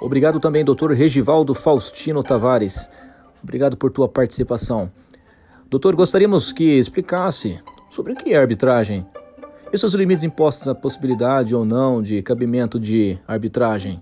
Obrigado também, doutor Regivaldo Faustino Tavares. Obrigado por tua participação. Doutor, gostaríamos que explicasse sobre o que é arbitragem e seus limites impostos à possibilidade ou não de cabimento de arbitragem.